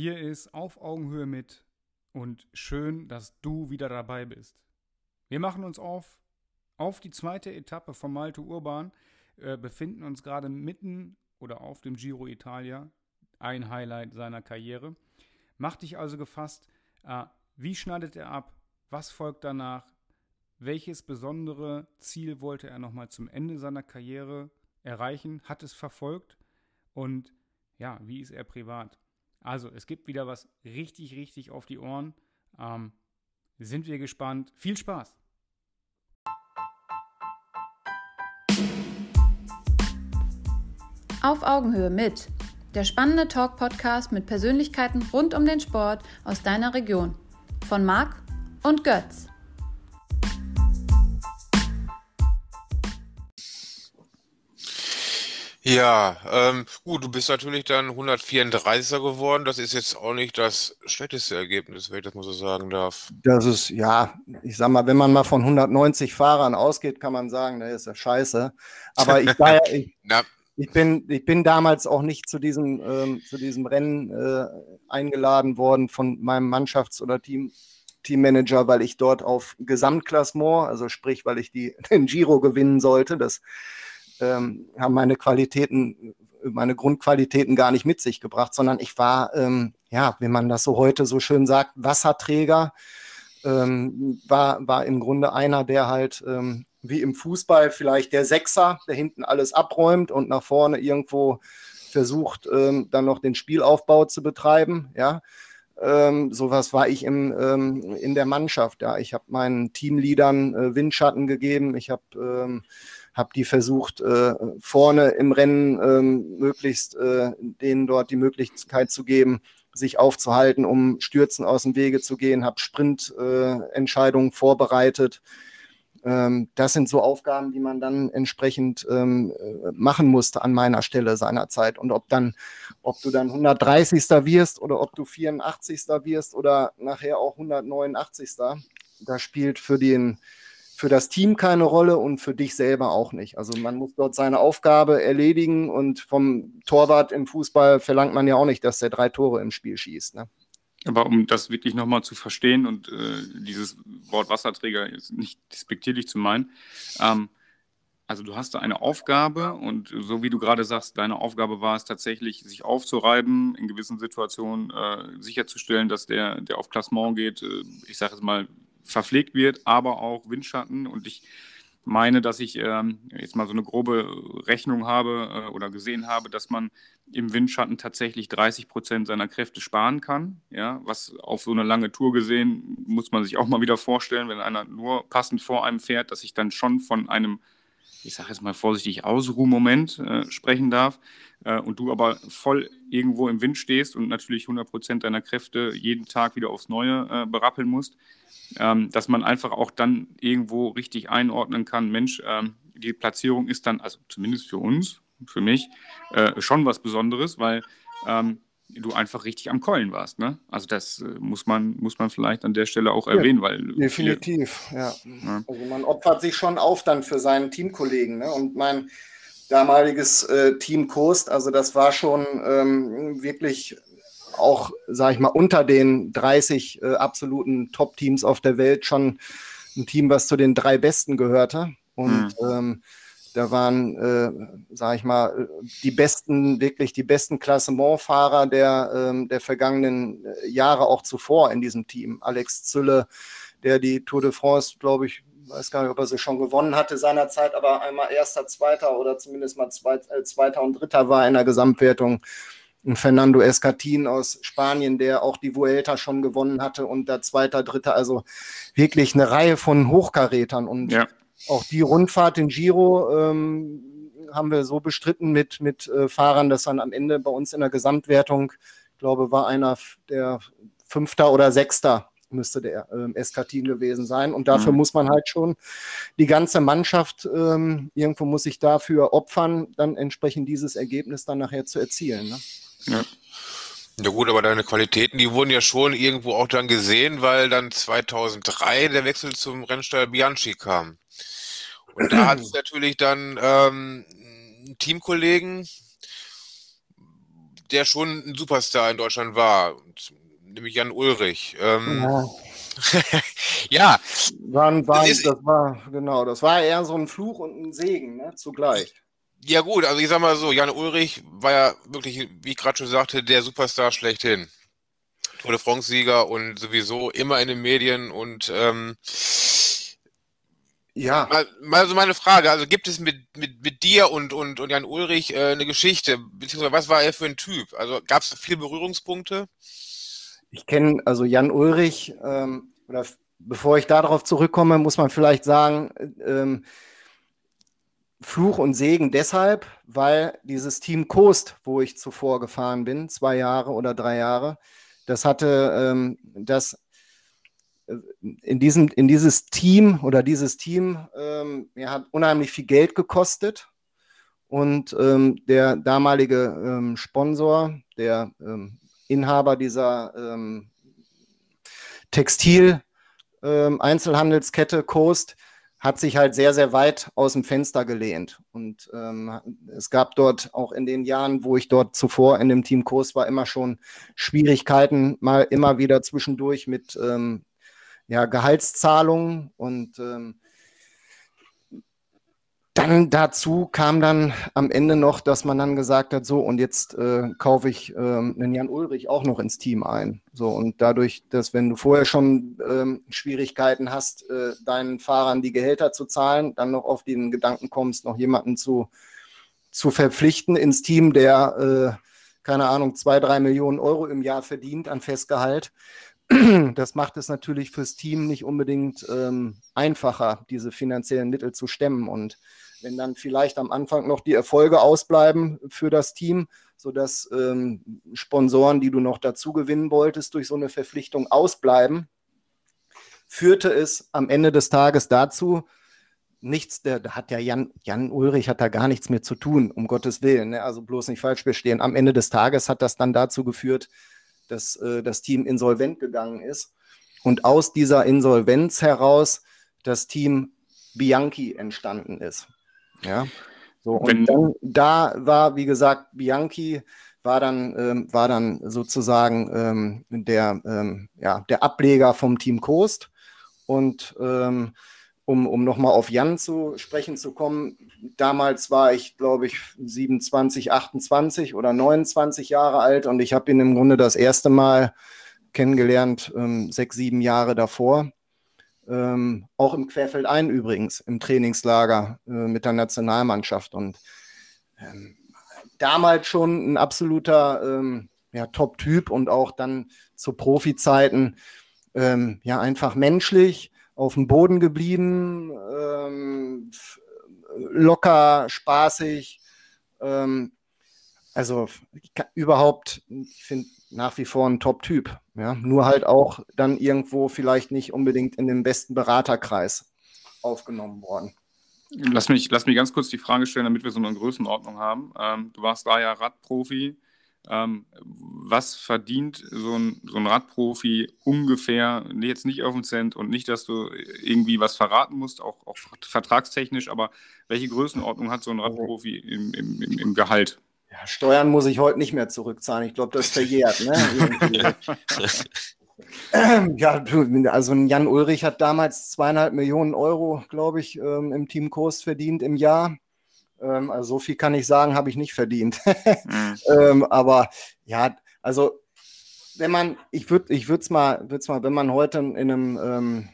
Hier ist Auf Augenhöhe mit und schön, dass du wieder dabei bist. Wir machen uns auf auf die zweite Etappe von Malte Urban, äh, befinden uns gerade mitten oder auf dem Giro Italia, ein Highlight seiner Karriere. Mach dich also gefasst, äh, wie schneidet er ab, was folgt danach, welches besondere Ziel wollte er nochmal zum Ende seiner Karriere erreichen, hat es verfolgt und ja, wie ist er privat? Also, es gibt wieder was richtig, richtig auf die Ohren. Ähm, sind wir gespannt. Viel Spaß! Auf Augenhöhe mit der spannende Talk-Podcast mit Persönlichkeiten rund um den Sport aus deiner Region. Von Marc und Götz. Ja, ähm, gut, du bist natürlich dann 134er geworden. Das ist jetzt auch nicht das schlechteste Ergebnis, wenn ich das mal so sagen darf. Das ist, ja, ich sag mal, wenn man mal von 190 Fahrern ausgeht, kann man sagen, das ist ja scheiße. Aber ich, war, ich, ich, bin, ich bin damals auch nicht zu diesem, ähm, zu diesem Rennen äh, eingeladen worden von meinem Mannschafts- oder Team, Teammanager, weil ich dort auf Gesamtklassement, also sprich, weil ich die, den Giro gewinnen sollte. Das ähm, haben meine Qualitäten, meine Grundqualitäten gar nicht mit sich gebracht, sondern ich war, ähm, ja, wie man das so heute so schön sagt, Wasserträger. Ähm, war, war im Grunde einer, der halt ähm, wie im Fußball vielleicht der Sechser, der hinten alles abräumt und nach vorne irgendwo versucht, ähm, dann noch den Spielaufbau zu betreiben. Ja, ähm, sowas war ich im, ähm, in der Mannschaft. Ja, ich habe meinen Teamleadern äh, Windschatten gegeben. Ich habe ähm, habe die versucht, äh, vorne im Rennen ähm, möglichst äh, denen dort die Möglichkeit zu geben, sich aufzuhalten, um Stürzen aus dem Wege zu gehen, habe Sprintentscheidungen äh, vorbereitet. Ähm, das sind so Aufgaben, die man dann entsprechend ähm, äh, machen musste an meiner Stelle seinerzeit. Und ob dann, ob du dann 130. wirst oder ob du 84. wirst oder nachher auch 189. Da spielt für den für das Team keine Rolle und für dich selber auch nicht. Also man muss dort seine Aufgabe erledigen und vom Torwart im Fußball verlangt man ja auch nicht, dass er drei Tore im Spiel schießt. Ne? Aber um das wirklich nochmal zu verstehen und äh, dieses Wort Wasserträger ist nicht despektierlich zu meinen, ähm, also du hast da eine Aufgabe und so wie du gerade sagst, deine Aufgabe war es tatsächlich, sich aufzureiben, in gewissen Situationen äh, sicherzustellen, dass der, der auf Klassement geht, äh, ich sage es mal, verpflegt wird, aber auch Windschatten. Und ich meine, dass ich ähm, jetzt mal so eine grobe Rechnung habe äh, oder gesehen habe, dass man im Windschatten tatsächlich 30 Prozent seiner Kräfte sparen kann. Ja, was auf so eine lange Tour gesehen, muss man sich auch mal wieder vorstellen, wenn einer nur passend vor einem fährt, dass ich dann schon von einem ich sage jetzt mal vorsichtig, Ausruhmoment äh, sprechen darf äh, und du aber voll irgendwo im Wind stehst und natürlich 100 Prozent deiner Kräfte jeden Tag wieder aufs Neue äh, berappeln musst, ähm, dass man einfach auch dann irgendwo richtig einordnen kann, Mensch, ähm, die Platzierung ist dann, also zumindest für uns, für mich, äh, schon was Besonderes, weil ähm, du einfach richtig am Keulen warst. Ne? Also das äh, muss, man, muss man vielleicht an der Stelle auch erwähnen, weil. Definitiv, viele, ja. ja. Also man opfert sich schon auf dann für seinen Teamkollegen. Ne? Und mein damaliges äh, Team Coast, also das war schon ähm, wirklich auch, sage ich mal, unter den 30 äh, absoluten Top-Teams auf der Welt schon ein Team, was zu den drei Besten gehörte. Und mhm. ähm, da waren, äh, sage ich mal, die besten, wirklich die besten Klassementfahrer der, ähm, der vergangenen äh, Jahre auch zuvor in diesem Team. Alex Zülle, der die Tour de France, glaube ich, weiß gar nicht, ob er sie schon gewonnen hatte seinerzeit, aber einmal erster, zweiter oder zumindest mal zweit, äh, zweiter und dritter war in der Gesamtwertung. Und Fernando Escatin aus Spanien, der auch die Vuelta schon gewonnen hatte und der zweiter, dritter, also wirklich eine Reihe von Hochkarätern und ja auch die Rundfahrt in Giro ähm, haben wir so bestritten mit, mit äh, Fahrern, dass dann am Ende bei uns in der Gesamtwertung, ich glaube, war einer der Fünfter oder Sechster müsste der ähm, Eskatin gewesen sein. Und dafür mhm. muss man halt schon die ganze Mannschaft, ähm, irgendwo muss sich dafür opfern, dann entsprechend dieses Ergebnis dann nachher zu erzielen. Ne? Ja. Ja gut, aber deine Qualitäten, die wurden ja schon irgendwo auch dann gesehen, weil dann 2003 der Wechsel zum Rennstall Bianchi kam. Und da hat es natürlich dann ähm, Teamkollegen, der schon ein Superstar in Deutschland war, nämlich Jan Ulrich. Ähm, ja. ja. Waren, waren, das, das, war, genau, das war eher so ein Fluch und ein Segen, ne, zugleich. Ja, gut, also ich sag mal so, Jan Ulrich war ja wirklich, wie ich gerade schon sagte, der Superstar schlechthin. Tour de France-Sieger und sowieso immer in den Medien und ähm, ja. Mal, mal so meine Frage, also gibt es mit, mit, mit dir und, und, und Jan Ulrich äh, eine Geschichte, beziehungsweise was war er für ein Typ? Also gab es viele Berührungspunkte? Ich kenne also Jan Ulrich, ähm, oder bevor ich darauf zurückkomme, muss man vielleicht sagen, ähm, Fluch und Segen deshalb, weil dieses Team Coast, wo ich zuvor gefahren bin, zwei Jahre oder drei Jahre, das hatte ähm, das äh, in, diesem, in dieses Team oder dieses Team ähm, ja, hat unheimlich viel Geld gekostet. Und ähm, der damalige ähm, Sponsor, der ähm, Inhaber dieser ähm, Textil-Einzelhandelskette Coast, hat sich halt sehr, sehr weit aus dem Fenster gelehnt. Und ähm, es gab dort auch in den Jahren, wo ich dort zuvor in dem Team Kurs war, immer schon Schwierigkeiten, mal immer wieder zwischendurch mit ähm, ja, Gehaltszahlungen und ähm, dann dazu kam dann am Ende noch, dass man dann gesagt hat, so und jetzt äh, kaufe ich ähm, einen Jan Ulrich auch noch ins Team ein. So und dadurch, dass wenn du vorher schon ähm, Schwierigkeiten hast, äh, deinen Fahrern die Gehälter zu zahlen, dann noch auf den Gedanken kommst, noch jemanden zu, zu verpflichten ins Team, der, äh, keine Ahnung, zwei, drei Millionen Euro im Jahr verdient an Festgehalt. Das macht es natürlich fürs Team nicht unbedingt ähm, einfacher, diese finanziellen Mittel zu stemmen. Und wenn dann vielleicht am Anfang noch die Erfolge ausbleiben für das Team, sodass ähm, Sponsoren, die du noch dazu gewinnen wolltest, durch so eine Verpflichtung ausbleiben, führte es am Ende des Tages dazu, nichts, der, da hat ja Jan, Jan Ulrich hat da gar nichts mehr zu tun, um Gottes Willen, ne? also bloß nicht falsch verstehen. Am Ende des Tages hat das dann dazu geführt, dass äh, das Team insolvent gegangen ist und aus dieser Insolvenz heraus das Team Bianchi entstanden ist. Ja. So, und Wenn, dann, da war, wie gesagt, Bianchi war dann, ähm, war dann sozusagen ähm, der, ähm, ja, der Ableger vom Team Coast. Und ähm, um, um nochmal auf Jan zu sprechen zu kommen, damals war ich, glaube ich, 27, 28 oder 29 Jahre alt und ich habe ihn im Grunde das erste Mal kennengelernt, ähm, sechs, sieben Jahre davor. Ähm, auch im Querfeldein übrigens, im Trainingslager äh, mit der Nationalmannschaft. Und ähm, damals schon ein absoluter ähm, ja, Top-Typ und auch dann zu Profi-Zeiten ähm, ja einfach menschlich auf dem Boden geblieben, ähm, locker, spaßig. Ähm, also überhaupt, ich finde nach wie vor ein Top-Typ. Ja? Nur halt auch dann irgendwo vielleicht nicht unbedingt in den besten Beraterkreis aufgenommen worden. Lass mich, lass mich ganz kurz die Frage stellen, damit wir so eine Größenordnung haben. Ähm, du warst da ja Radprofi. Ähm, was verdient so ein, so ein Radprofi ungefähr, jetzt nicht auf den Cent und nicht, dass du irgendwie was verraten musst, auch, auch vertragstechnisch, aber welche Größenordnung hat so ein Radprofi im, im, im, im Gehalt? Ja, Steuern muss ich heute nicht mehr zurückzahlen. Ich glaube, das ist verjährt. Ne? ja, also Jan Ulrich hat damals zweieinhalb Millionen Euro, glaube ich, ähm, im Team Kurs verdient im Jahr. Ähm, also so viel kann ich sagen, habe ich nicht verdient. mhm. ähm, aber ja, also wenn man, ich würde ich es mal, mal, wenn man heute in einem, ähm,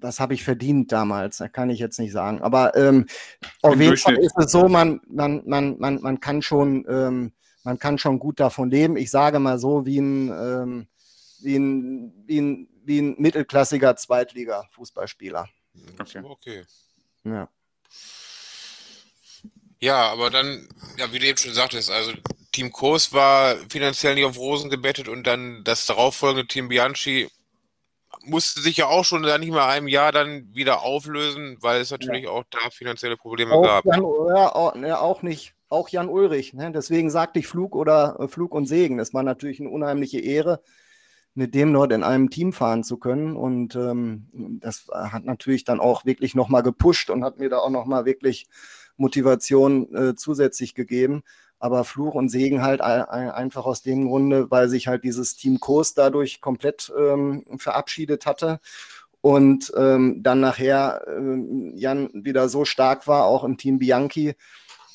was habe ich verdient damals, da kann ich jetzt nicht sagen. Aber ähm, auf jeden Fall ist es so, man, man, man, man, man kann schon, ähm, man kann schon gut davon leben. Ich sage mal so, wie ein, ähm, wie ein, wie ein, wie ein mittelklassiger Zweitliga-Fußballspieler. Okay. okay. Ja. Ja, aber dann, ja, wie du eben schon sagtest, also Team Kurs war finanziell nicht auf Rosen gebettet und dann das darauffolgende Team Bianchi musste sich ja auch schon nach nicht mal einem Jahr dann wieder auflösen, weil es natürlich ja. auch da finanzielle Probleme auch gab. Jan, ja, auch, ja, auch nicht, auch Jan Ulrich. Ne? Deswegen sagte ich Flug oder äh, Flug und Segen. Das war natürlich eine unheimliche Ehre, mit dem dort in einem Team fahren zu können. Und ähm, das hat natürlich dann auch wirklich nochmal gepusht und hat mir da auch nochmal wirklich Motivation äh, zusätzlich gegeben. Aber Fluch und Segen halt einfach aus dem Grunde, weil sich halt dieses Team Kurs dadurch komplett ähm, verabschiedet hatte und ähm, dann nachher äh, Jan wieder so stark war, auch im Team Bianchi,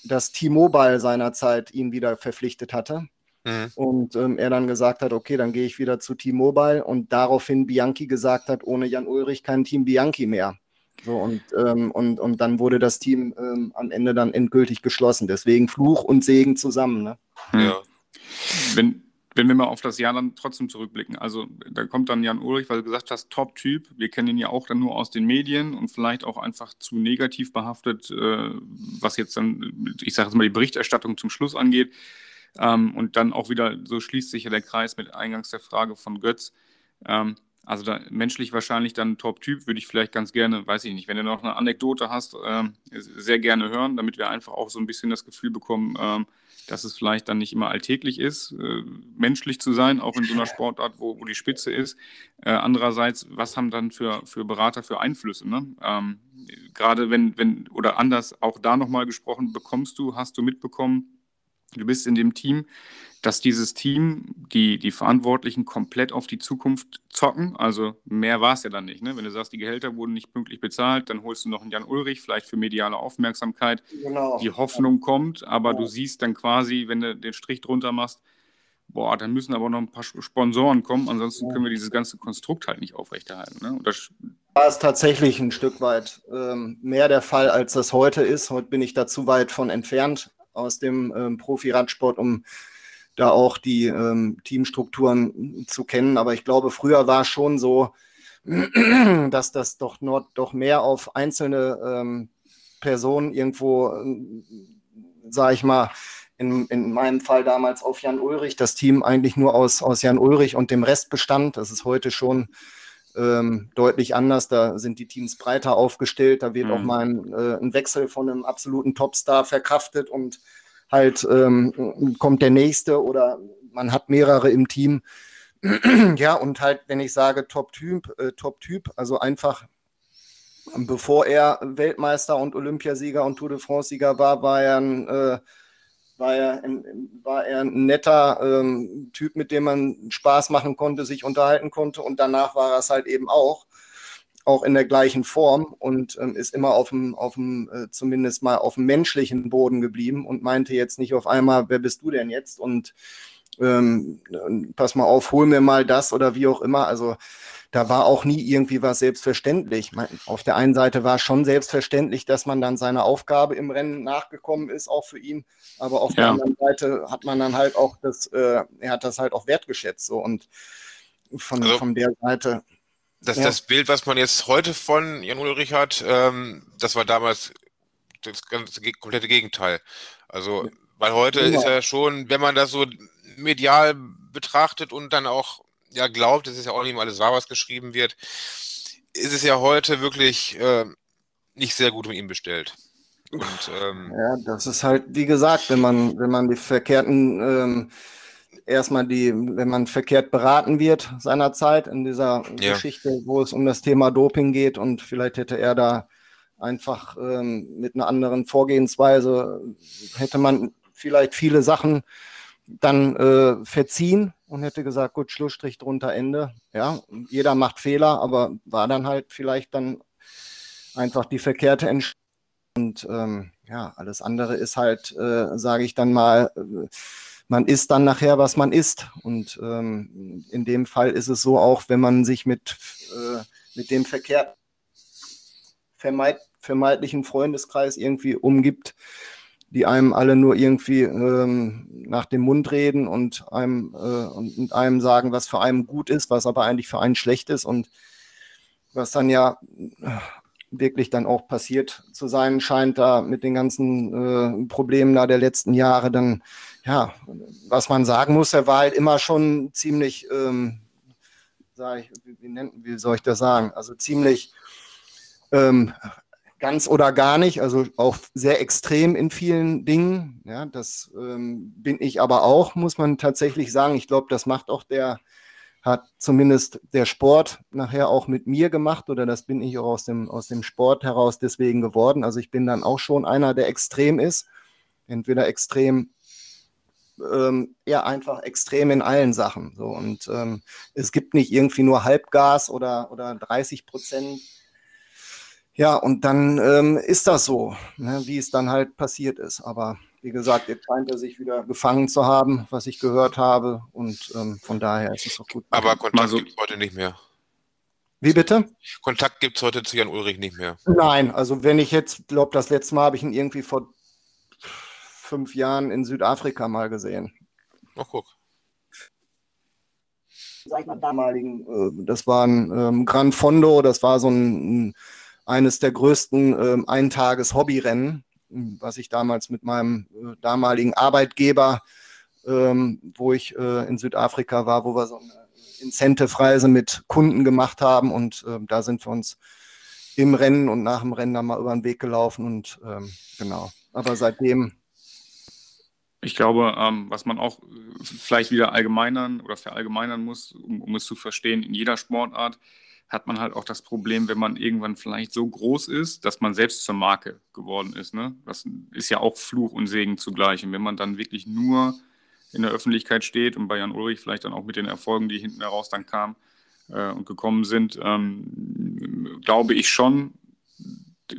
dass T-Mobile seinerzeit ihn wieder verpflichtet hatte. Mhm. Und ähm, er dann gesagt hat, okay, dann gehe ich wieder zu T-Mobile und daraufhin Bianchi gesagt hat, ohne Jan Ulrich kein Team Bianchi mehr. So, und, ähm, und, und dann wurde das Team ähm, am Ende dann endgültig geschlossen. Deswegen Fluch und Segen zusammen. Ne? Ja. Wenn, wenn wir mal auf das Jahr dann trotzdem zurückblicken, also da kommt dann Jan Ulrich, weil du gesagt hast, Top-Typ. Wir kennen ihn ja auch dann nur aus den Medien und vielleicht auch einfach zu negativ behaftet, äh, was jetzt dann, ich sage jetzt mal, die Berichterstattung zum Schluss angeht. Ähm, und dann auch wieder, so schließt sich ja der Kreis mit eingangs der Frage von Götz. Ähm, also da, menschlich wahrscheinlich dann Top-Typ, würde ich vielleicht ganz gerne, weiß ich nicht, wenn du noch eine Anekdote hast, ähm, sehr gerne hören, damit wir einfach auch so ein bisschen das Gefühl bekommen, ähm, dass es vielleicht dann nicht immer alltäglich ist, äh, menschlich zu sein, auch in so einer Sportart, wo, wo die Spitze ist. Äh, andererseits, was haben dann für, für Berater für Einflüsse? Ne? Ähm, Gerade wenn, wenn, oder anders, auch da nochmal gesprochen, bekommst du, hast du mitbekommen, du bist in dem Team, dass dieses Team, die, die Verantwortlichen komplett auf die Zukunft zocken. Also mehr war es ja dann nicht. Ne? Wenn du sagst, die Gehälter wurden nicht pünktlich bezahlt, dann holst du noch einen Jan Ulrich, vielleicht für mediale Aufmerksamkeit. Genau. Die Hoffnung kommt, aber ja. du siehst dann quasi, wenn du den Strich drunter machst, boah, dann müssen aber noch ein paar Sponsoren kommen, ansonsten ja. können wir dieses ganze Konstrukt halt nicht aufrechterhalten. Ne? Und das war es tatsächlich ein Stück weit ähm, mehr der Fall, als das heute ist. Heute bin ich da zu weit von entfernt aus dem ähm, Profi-Radsport, um da auch die ähm, Teamstrukturen zu kennen. Aber ich glaube, früher war es schon so, dass das doch, nur, doch mehr auf einzelne ähm, Personen irgendwo, äh, sage ich mal, in, in meinem Fall damals auf Jan Ulrich, das Team eigentlich nur aus, aus Jan Ulrich und dem Rest bestand. Das ist heute schon ähm, deutlich anders. Da sind die Teams breiter aufgestellt. Da wird mhm. auch mal ein, äh, ein, Wechsel von einem absoluten Topstar verkraftet und halt ähm, kommt der nächste oder man hat mehrere im Team. ja, und halt, wenn ich sage Top-Typ, äh, Top-Typ, also einfach bevor er Weltmeister und Olympiasieger und Tour de France-Sieger war, war er ein, äh, war, er war er ein netter ähm, Typ, mit dem man Spaß machen konnte, sich unterhalten konnte und danach war er es halt eben auch auch in der gleichen Form und ähm, ist immer auf dem, auf dem äh, zumindest mal auf dem menschlichen Boden geblieben und meinte jetzt nicht auf einmal, wer bist du denn jetzt? Und ähm, pass mal auf, hol mir mal das oder wie auch immer. Also da war auch nie irgendwie was selbstverständlich. Auf der einen Seite war es schon selbstverständlich, dass man dann seiner Aufgabe im Rennen nachgekommen ist, auch für ihn. Aber auf ja. der anderen Seite hat man dann halt auch das, äh, er hat das halt auch wertgeschätzt. So und von, also, von der Seite das, ja. das Bild, was man jetzt heute von Jan Ulrich hat, ähm, das war damals das ganze komplette Gegenteil. Also, weil heute genau. ist ja schon, wenn man das so medial betrachtet und dann auch ja glaubt, es ist ja auch nicht mal alles wahr, was geschrieben wird, ist es ja heute wirklich äh, nicht sehr gut um ihn bestellt. Und, ähm, ja, das ist halt, wie gesagt, wenn man, wenn man die verkehrten ähm, erstmal die, wenn man verkehrt beraten wird seinerzeit in dieser ja. Geschichte, wo es um das Thema Doping geht und vielleicht hätte er da einfach ähm, mit einer anderen Vorgehensweise, hätte man vielleicht viele Sachen dann äh, verziehen und hätte gesagt, gut, Schlussstrich drunter, Ende. Ja, jeder macht Fehler, aber war dann halt vielleicht dann einfach die verkehrte Entscheidung. Und ähm, ja, alles andere ist halt, äh, sage ich dann mal, äh, man isst dann nachher, was man isst. Und ähm, in dem Fall ist es so auch, wenn man sich mit, äh, mit dem Verkehr vermeid, vermeidlichen Freundeskreis irgendwie umgibt, die einem alle nur irgendwie ähm, nach dem Mund reden und einem, äh, und einem sagen, was für einen gut ist, was aber eigentlich für einen schlecht ist und was dann ja wirklich dann auch passiert zu sein scheint, da mit den ganzen äh, Problemen da der letzten Jahre, dann ja, was man sagen muss, er war halt immer schon ziemlich, ähm, ich, wie, wie, wie, soll ich das sagen? Also ziemlich ähm, ganz oder gar nicht, also auch sehr extrem in vielen Dingen. Ja, das ähm, bin ich aber auch, muss man tatsächlich sagen. Ich glaube, das macht auch der, hat zumindest der Sport nachher auch mit mir gemacht oder das bin ich auch aus dem, aus dem Sport heraus deswegen geworden. Also ich bin dann auch schon einer, der extrem ist. Entweder extrem ähm, ja einfach extrem in allen Sachen. So. Und ähm, es gibt nicht irgendwie nur Halbgas oder, oder 30 Prozent. Ja, und dann ähm, ist das so, ne, wie es dann halt passiert ist. Aber wie gesagt, jetzt scheint er sich wieder gefangen zu haben, was ich gehört habe. Und ähm, von daher ist es auch gut. Aber Kontakt also, gibt es heute nicht mehr. Wie bitte? Kontakt gibt es heute zu Jan Ulrich nicht mehr. Nein, also wenn ich jetzt, glaube das letzte Mal habe ich ihn irgendwie vor fünf Jahren in Südafrika mal gesehen. Ach, guck. Sag ich mal, damaligen, äh, das war ein ähm, Gran Fondo, das war so ein, eines der größten ähm, Eintages-Hobbyrennen, was ich damals mit meinem äh, damaligen Arbeitgeber, ähm, wo ich äh, in Südafrika war, wo wir so eine Incentive-Reise mit Kunden gemacht haben und äh, da sind wir uns im Rennen und nach dem Rennen dann mal über den Weg gelaufen und ähm, genau. Aber seitdem. Ich glaube, ähm, was man auch äh, vielleicht wieder allgemeinern oder verallgemeinern muss, um, um es zu verstehen, in jeder Sportart hat man halt auch das Problem, wenn man irgendwann vielleicht so groß ist, dass man selbst zur Marke geworden ist. Ne? Das ist ja auch Fluch und Segen zugleich. Und wenn man dann wirklich nur in der Öffentlichkeit steht und bei Jan Ulrich vielleicht dann auch mit den Erfolgen, die hinten heraus dann kamen äh, und gekommen sind, ähm, glaube ich schon,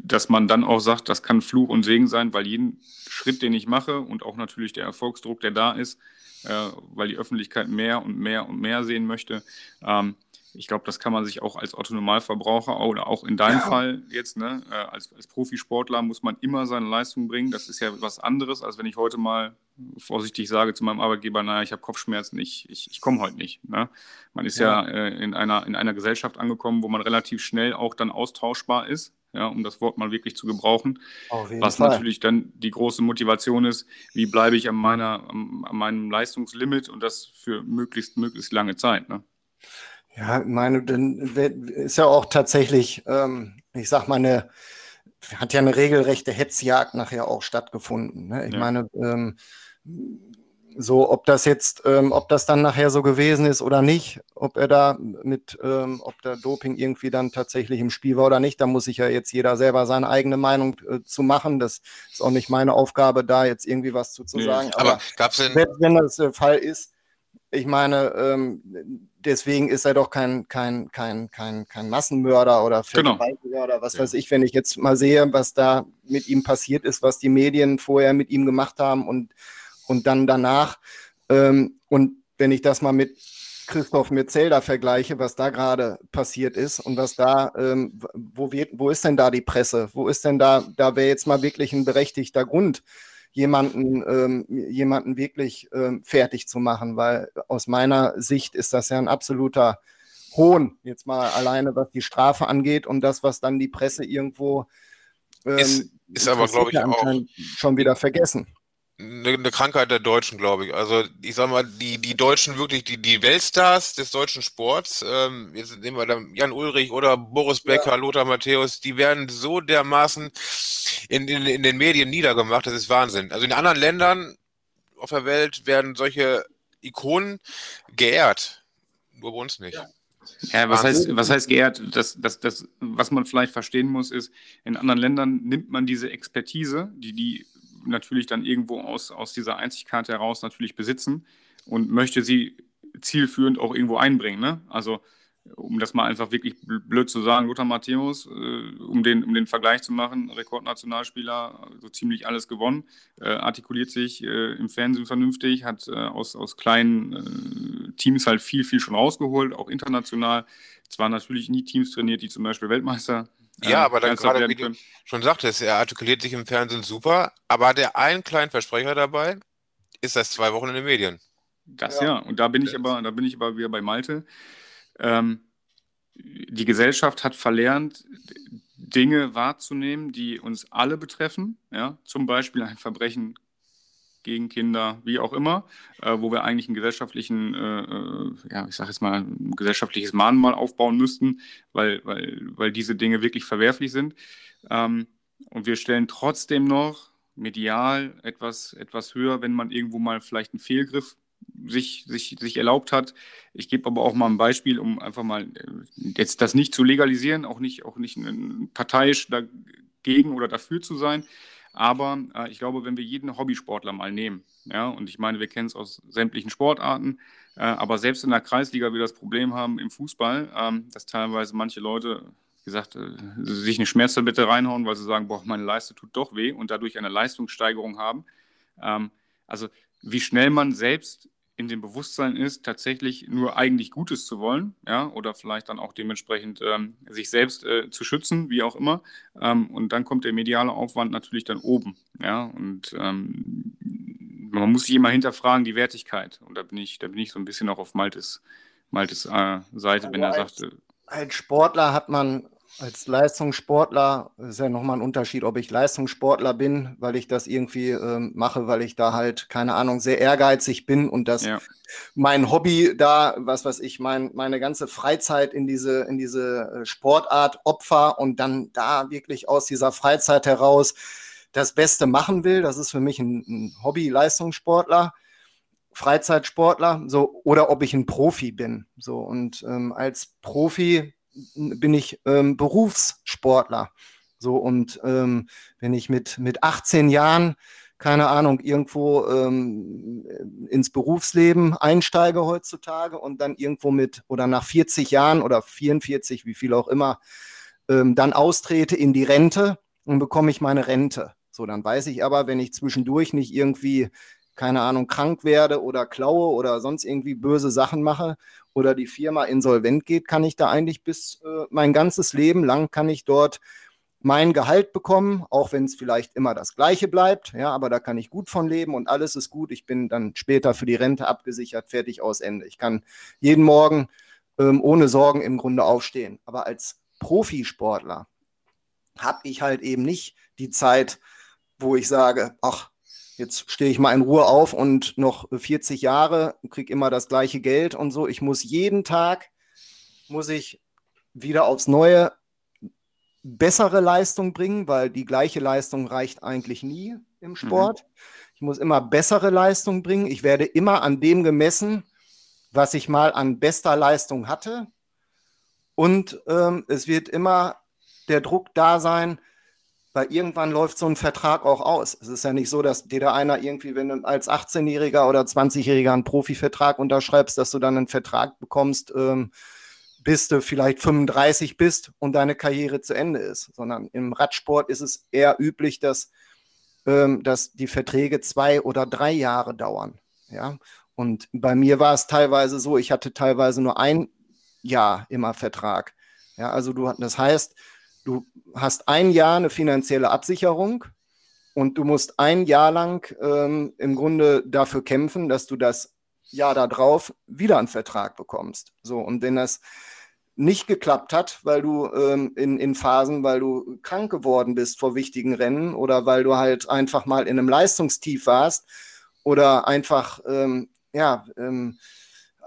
dass man dann auch sagt, das kann Fluch und Segen sein, weil jeden Schritt, den ich mache und auch natürlich der Erfolgsdruck, der da ist, äh, weil die Öffentlichkeit mehr und mehr und mehr sehen möchte, ähm, ich glaube, das kann man sich auch als Autonomalverbraucher oder auch in deinem ja. Fall jetzt, ne, äh, als, als Profisportler muss man immer seine Leistung bringen. Das ist ja was anderes, als wenn ich heute mal vorsichtig sage zu meinem Arbeitgeber, naja, ich habe Kopfschmerzen, ich, ich, ich komme heute nicht. Ne? Man ist ja, ja äh, in, einer, in einer Gesellschaft angekommen, wo man relativ schnell auch dann austauschbar ist, ja, um das Wort mal wirklich zu gebrauchen. Was Fall. natürlich dann die große Motivation ist, wie bleibe ich an, meiner, an, meinem Leistungslimit und das für möglichst, möglichst lange Zeit. Ne? Ja, meine, dann ist ja auch tatsächlich, ähm, ich sag mal, eine, hat ja eine regelrechte Hetzjagd nachher auch stattgefunden. Ne? Ich ja. meine, ähm, so, ob das jetzt, ähm, ob das dann nachher so gewesen ist oder nicht, ob er da mit, ähm, ob der Doping irgendwie dann tatsächlich im Spiel war oder nicht, da muss sich ja jetzt jeder selber seine eigene Meinung äh, zu machen. Das ist auch nicht meine Aufgabe, da jetzt irgendwie was zu, zu nee, sagen. Aber, aber gab's denn, wenn das der Fall ist, ich meine, ähm, deswegen ist er doch kein, kein, kein, kein, kein Massenmörder oder genau. oder was ja. weiß ich, wenn ich jetzt mal sehe, was da mit ihm passiert ist, was die Medien vorher mit ihm gemacht haben und, und dann danach. Ähm, und wenn ich das mal mit Christoph Metzelder vergleiche, was da gerade passiert ist und was da, ähm, wo, wird, wo ist denn da die Presse? Wo ist denn da, da wäre jetzt mal wirklich ein berechtigter Grund, jemanden, ähm, jemanden wirklich ähm, fertig zu machen, weil aus meiner Sicht ist das ja ein absoluter Hohn, jetzt mal alleine was die Strafe angeht und das, was dann die Presse irgendwo ähm, ist, ist aber, glaube ich, auch schon wieder vergessen eine, eine Krankheit der Deutschen, glaube ich. Also ich sag mal, die, die Deutschen wirklich, die, die Weltstars des deutschen Sports, ähm, jetzt nehmen wir dann Jan Ulrich oder Boris Becker, ja. Lothar Matthäus, die werden so dermaßen in, in, in den Medien niedergemacht, das ist Wahnsinn. Also in anderen Ländern auf der Welt werden solche Ikonen geehrt. Nur bei uns nicht. Ja. Ja, was heißt, was heißt geehrt? Das, das, das, was man vielleicht verstehen muss, ist, in anderen Ländern nimmt man diese Expertise, die die natürlich dann irgendwo aus, aus dieser Einzigkarte heraus natürlich besitzen und möchte sie zielführend auch irgendwo einbringen. Ne? Also um das mal einfach wirklich blöd zu sagen, Lothar Matthäus, äh, um, den, um den Vergleich zu machen, Rekordnationalspieler, so ziemlich alles gewonnen, äh, artikuliert sich äh, im Fernsehen vernünftig, hat äh, aus, aus kleinen äh, Teams halt viel, viel schon rausgeholt, auch international. Zwar natürlich nie Teams trainiert, die zum Beispiel Weltmeister ja, aber dann gerade, wie du schon sagtest, er artikuliert sich im Fernsehen super, aber hat er einen kleinen Versprecher dabei, ist das zwei Wochen in den Medien. Das ja, ja. und da bin ich aber, da bin ich aber wieder bei Malte. Ähm, die Gesellschaft hat verlernt, Dinge wahrzunehmen, die uns alle betreffen. Ja? Zum Beispiel ein Verbrechen gegen Kinder, wie auch immer, äh, wo wir eigentlich einen gesellschaftlichen, äh, äh, ja, ich sage jetzt mal, ein gesellschaftliches Mahnmal aufbauen müssten, weil, weil, weil diese Dinge wirklich verwerflich sind. Ähm, und wir stellen trotzdem noch medial etwas, etwas höher, wenn man irgendwo mal vielleicht einen Fehlgriff sich, sich, sich erlaubt hat. Ich gebe aber auch mal ein Beispiel, um einfach mal äh, jetzt das nicht zu legalisieren, auch nicht, auch nicht parteiisch dagegen oder dafür zu sein. Aber äh, ich glaube, wenn wir jeden Hobbysportler mal nehmen, ja, und ich meine, wir kennen es aus sämtlichen Sportarten, äh, aber selbst in der Kreisliga wir das Problem haben im Fußball, ähm, dass teilweise manche Leute, wie gesagt, äh, sich eine Schmerztablette reinhauen, weil sie sagen, boah, meine Leiste tut doch weh und dadurch eine Leistungssteigerung haben. Ähm, also wie schnell man selbst in dem Bewusstsein ist, tatsächlich nur eigentlich Gutes zu wollen, ja, oder vielleicht dann auch dementsprechend ähm, sich selbst äh, zu schützen, wie auch immer. Ähm, und dann kommt der mediale Aufwand natürlich dann oben, ja, und ähm, man muss sich immer hinterfragen, die Wertigkeit. Und da bin ich, da bin ich so ein bisschen auch auf Maltes, Maltes äh, Seite, wenn er als, sagt. Als Sportler hat man als Leistungssportler ist ja nochmal ein Unterschied, ob ich Leistungssportler bin, weil ich das irgendwie ähm, mache, weil ich da halt, keine Ahnung, sehr ehrgeizig bin und das ja. mein Hobby da, was weiß ich, mein, meine ganze Freizeit in diese, in diese äh, Sportart opfer und dann da wirklich aus dieser Freizeit heraus das Beste machen will. Das ist für mich ein, ein Hobby-Leistungssportler. Freizeitsportler, so, oder ob ich ein Profi bin. So, und ähm, als Profi bin ich ähm, Berufssportler. So, und ähm, wenn ich mit, mit 18 Jahren, keine Ahnung, irgendwo ähm, ins Berufsleben einsteige heutzutage und dann irgendwo mit oder nach 40 Jahren oder 44, wie viel auch immer, ähm, dann austrete in die Rente und bekomme ich meine Rente. So, dann weiß ich aber, wenn ich zwischendurch nicht irgendwie keine Ahnung, krank werde oder klaue oder sonst irgendwie böse Sachen mache oder die Firma insolvent geht, kann ich da eigentlich bis äh, mein ganzes Leben lang kann ich dort mein Gehalt bekommen, auch wenn es vielleicht immer das gleiche bleibt, ja, aber da kann ich gut von leben und alles ist gut. Ich bin dann später für die Rente abgesichert, fertig aus Ende. Ich kann jeden Morgen ähm, ohne Sorgen im Grunde aufstehen. Aber als Profisportler habe ich halt eben nicht die Zeit, wo ich sage, ach, jetzt stehe ich mal in Ruhe auf und noch 40 Jahre, kriege immer das gleiche Geld und so. Ich muss jeden Tag, muss ich wieder aufs Neue bessere Leistung bringen, weil die gleiche Leistung reicht eigentlich nie im mhm. Sport. Mhm. Ich muss immer bessere Leistung bringen. Ich werde immer an dem gemessen, was ich mal an bester Leistung hatte. Und ähm, es wird immer der Druck da sein, weil irgendwann läuft so ein Vertrag auch aus. Es ist ja nicht so, dass dir da einer irgendwie, wenn du als 18-Jähriger oder 20-Jähriger einen Profivertrag unterschreibst, dass du dann einen Vertrag bekommst, ähm, bis du vielleicht 35 bist und deine Karriere zu Ende ist. Sondern im Radsport ist es eher üblich, dass, ähm, dass die Verträge zwei oder drei Jahre dauern. Ja? Und bei mir war es teilweise so, ich hatte teilweise nur ein Jahr immer Vertrag. Ja, also du, das heißt, du hast ein Jahr eine finanzielle Absicherung und du musst ein Jahr lang ähm, im Grunde dafür kämpfen, dass du das Jahr darauf wieder einen Vertrag bekommst. So, und wenn das nicht geklappt hat, weil du ähm, in, in Phasen, weil du krank geworden bist vor wichtigen Rennen oder weil du halt einfach mal in einem Leistungstief warst oder einfach ähm, ja, ähm,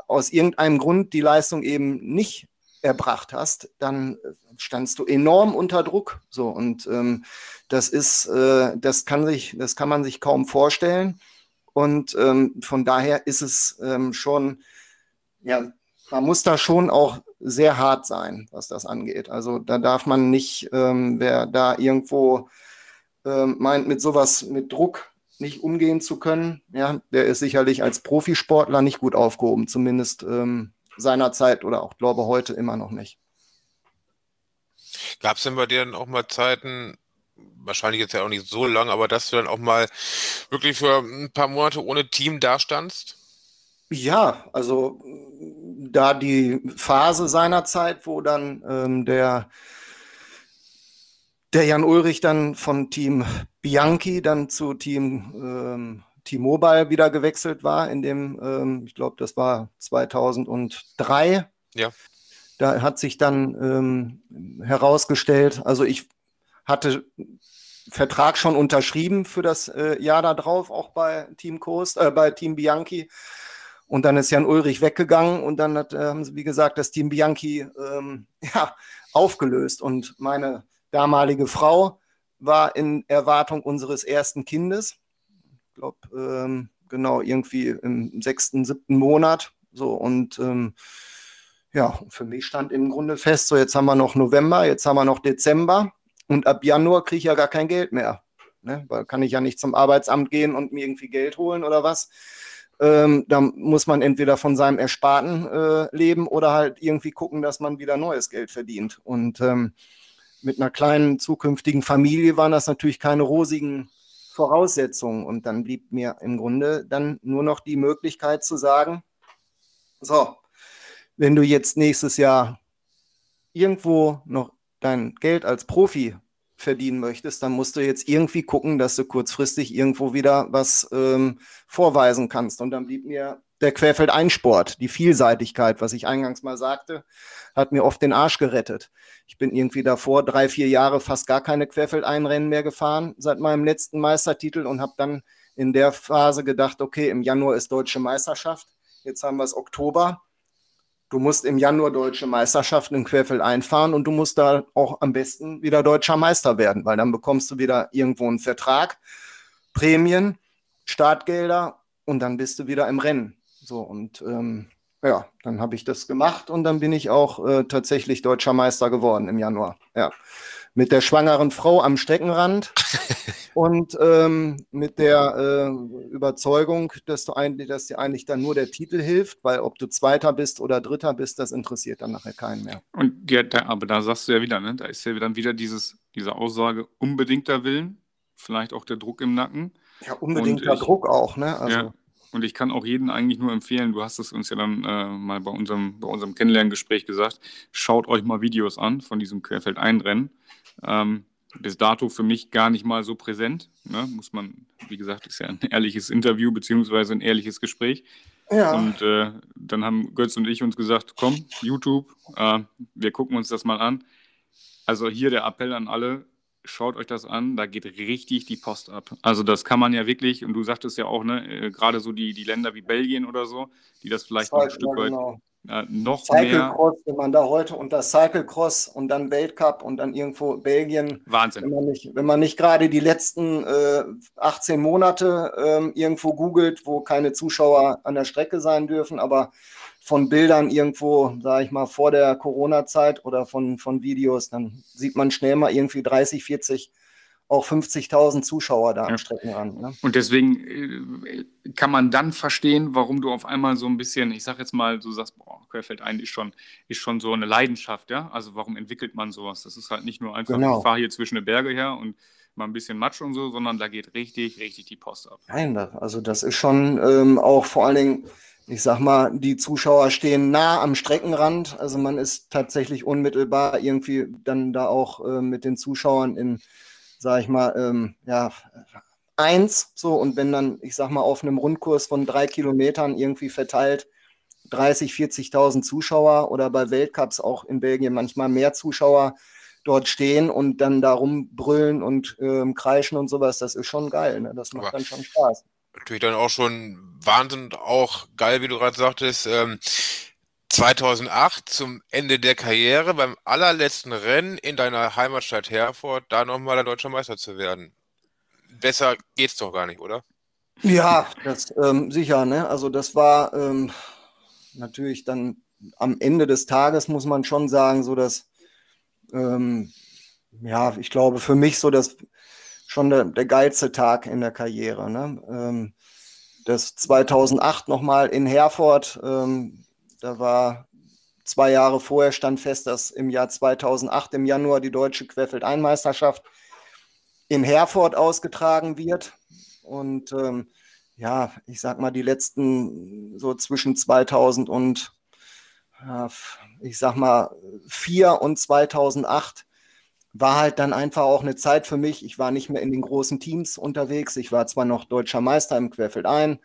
aus irgendeinem Grund die Leistung eben nicht erbracht hast, dann standst du enorm unter Druck. So und ähm, das ist, äh, das kann sich, das kann man sich kaum vorstellen. Und ähm, von daher ist es ähm, schon, ja, man muss da schon auch sehr hart sein, was das angeht. Also da darf man nicht, ähm, wer da irgendwo ähm, meint, mit sowas, mit Druck nicht umgehen zu können, ja, der ist sicherlich als Profisportler nicht gut aufgehoben, zumindest ähm, seinerzeit oder auch glaube heute immer noch nicht. Gab es denn bei dir dann auch mal Zeiten, wahrscheinlich jetzt ja auch nicht so lang, aber dass du dann auch mal wirklich für ein paar Monate ohne Team dastandst? Ja, also da die Phase seinerzeit, wo dann ähm, der, der Jan Ulrich dann von Team Bianchi dann zu Team ähm, T-Mobile wieder gewechselt war, in dem, ähm, ich glaube, das war 2003. Ja. Da hat sich dann ähm, herausgestellt, also ich hatte Vertrag schon unterschrieben für das äh, Jahr darauf, auch bei Team Coast, äh, bei Team Bianchi. Und dann ist Jan Ulrich weggegangen und dann hat, äh, haben sie, wie gesagt, das Team Bianchi ähm, ja, aufgelöst. Und meine damalige Frau war in Erwartung unseres ersten Kindes glaube, ähm, genau, irgendwie im sechsten, siebten Monat. So und ähm, ja, für mich stand im Grunde fest, so jetzt haben wir noch November, jetzt haben wir noch Dezember und ab Januar kriege ich ja gar kein Geld mehr. Ne? Weil kann ich ja nicht zum Arbeitsamt gehen und mir irgendwie Geld holen oder was. Ähm, da muss man entweder von seinem Ersparten äh, leben oder halt irgendwie gucken, dass man wieder neues Geld verdient. Und ähm, mit einer kleinen zukünftigen Familie waren das natürlich keine rosigen Voraussetzungen. Und dann blieb mir im Grunde dann nur noch die Möglichkeit zu sagen, so, wenn du jetzt nächstes Jahr irgendwo noch dein Geld als Profi verdienen möchtest, dann musst du jetzt irgendwie gucken, dass du kurzfristig irgendwo wieder was ähm, vorweisen kannst. Und dann blieb mir der Querfeldeinsport, die Vielseitigkeit, was ich eingangs mal sagte, hat mir oft den Arsch gerettet. Ich bin irgendwie davor drei, vier Jahre fast gar keine Querfeldeinrennen mehr gefahren seit meinem letzten Meistertitel und habe dann in der Phase gedacht, okay, im Januar ist deutsche Meisterschaft, jetzt haben wir es Oktober Du musst im Januar deutsche Meisterschaften im Querfeld einfahren und du musst da auch am besten wieder deutscher Meister werden, weil dann bekommst du wieder irgendwo einen Vertrag, Prämien, Startgelder und dann bist du wieder im Rennen. So und ähm, ja, dann habe ich das gemacht und dann bin ich auch äh, tatsächlich deutscher Meister geworden im Januar. Ja mit der schwangeren Frau am Streckenrand und ähm, mit der äh, Überzeugung, dass du eigentlich, dass dir eigentlich dann nur der Titel hilft, weil ob du Zweiter bist oder Dritter bist, das interessiert dann nachher keinen mehr. Und ja, da, aber da sagst du ja wieder, ne, da ist ja dann wieder dieses, diese Aussage unbedingter Willen, vielleicht auch der Druck im Nacken. Ja, unbedingter ich, Druck auch, ne? Also. Ja. Und ich kann auch jeden eigentlich nur empfehlen, du hast es uns ja dann äh, mal bei unserem, bei unserem Kennenlerngespräch gesagt, schaut euch mal Videos an von diesem Querfeld-Einrennen. Ähm, bis dato für mich gar nicht mal so präsent. Ne? Muss man, wie gesagt, ist ja ein ehrliches Interview beziehungsweise ein ehrliches Gespräch. Ja. Und äh, dann haben Götz und ich uns gesagt, komm, YouTube, äh, wir gucken uns das mal an. Also hier der Appell an alle, schaut euch das an, da geht richtig die Post ab. Also das kann man ja wirklich, und du sagtest ja auch, ne, äh, gerade so die, die Länder wie Belgien oder so, die das vielleicht das noch ein Stück weit genau äh, noch Cyclecross, wenn man da heute unter Cyclecross und dann Weltcup und dann irgendwo Belgien. Wahnsinn. Wenn man nicht, wenn man nicht gerade die letzten äh, 18 Monate äh, irgendwo googelt, wo keine Zuschauer an der Strecke sein dürfen, aber von Bildern irgendwo, sage ich mal, vor der Corona-Zeit oder von, von Videos, dann sieht man schnell mal irgendwie 30, 40 auch 50.000 Zuschauer da am Streckenrand. Ne? Und deswegen äh, kann man dann verstehen, warum du auf einmal so ein bisschen, ich sag jetzt mal, du sagst, Querfeld ein ist schon, ist schon so eine Leidenschaft, ja? Also warum entwickelt man sowas? Das ist halt nicht nur einfach, genau. ich fahre hier zwischen den Berge her und mal ein bisschen Matsch und so, sondern da geht richtig, richtig die Post ab. Nein, also das ist schon ähm, auch vor allen Dingen, ich sag mal, die Zuschauer stehen nah am Streckenrand. Also man ist tatsächlich unmittelbar irgendwie dann da auch äh, mit den Zuschauern in sag ich mal, ähm, ja, eins, so, und wenn dann, ich sag mal, auf einem Rundkurs von drei Kilometern irgendwie verteilt 30, 40.000 Zuschauer oder bei Weltcups auch in Belgien manchmal mehr Zuschauer dort stehen und dann darum brüllen und ähm, kreischen und sowas, das ist schon geil, ne? das macht Aber dann schon Spaß. Natürlich dann auch schon Wahnsinn, auch geil, wie du gerade sagtest, ähm, 2008 zum Ende der Karriere beim allerletzten Rennen in deiner Heimatstadt Herford da nochmal der deutscher Meister zu werden. Besser geht's doch gar nicht, oder? Ja, das ähm, sicher. Ne? Also das war ähm, natürlich dann am Ende des Tages muss man schon sagen, so dass ähm, ja, ich glaube für mich so das schon der, der geilste Tag in der Karriere. Ne? Ähm, das 2008 nochmal in Herford ähm, da war zwei Jahre vorher stand fest, dass im Jahr 2008 im Januar die deutsche Querfeldeinmeisterschaft in Herford ausgetragen wird. Und ähm, ja, ich sag mal, die letzten so zwischen 2000 und ich sag mal 4 und 2008 war halt dann einfach auch eine Zeit für mich. Ich war nicht mehr in den großen Teams unterwegs. Ich war zwar noch deutscher Meister im Querfeldein,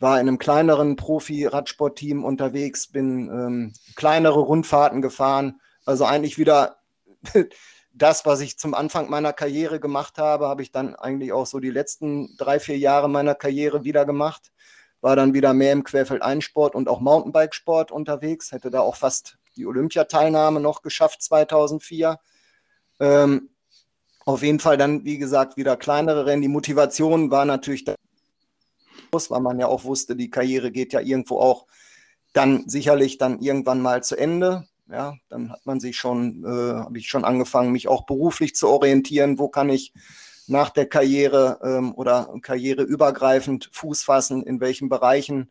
war in einem kleineren Profi-Radsportteam unterwegs, bin ähm, kleinere Rundfahrten gefahren. Also eigentlich wieder das, was ich zum Anfang meiner Karriere gemacht habe, habe ich dann eigentlich auch so die letzten drei, vier Jahre meiner Karriere wieder gemacht. War dann wieder mehr im Querfeldeinsport und auch Mountainbikesport unterwegs. Hätte da auch fast die Olympiateilnahme noch geschafft 2004. Ähm, auf jeden Fall dann, wie gesagt, wieder kleinere Rennen. Die Motivation war natürlich weil man ja auch wusste, die Karriere geht ja irgendwo auch dann sicherlich dann irgendwann mal zu Ende. Ja, dann hat man sich schon, äh, habe ich schon angefangen, mich auch beruflich zu orientieren. Wo kann ich nach der Karriere ähm, oder karriereübergreifend Fuß fassen, in welchen Bereichen.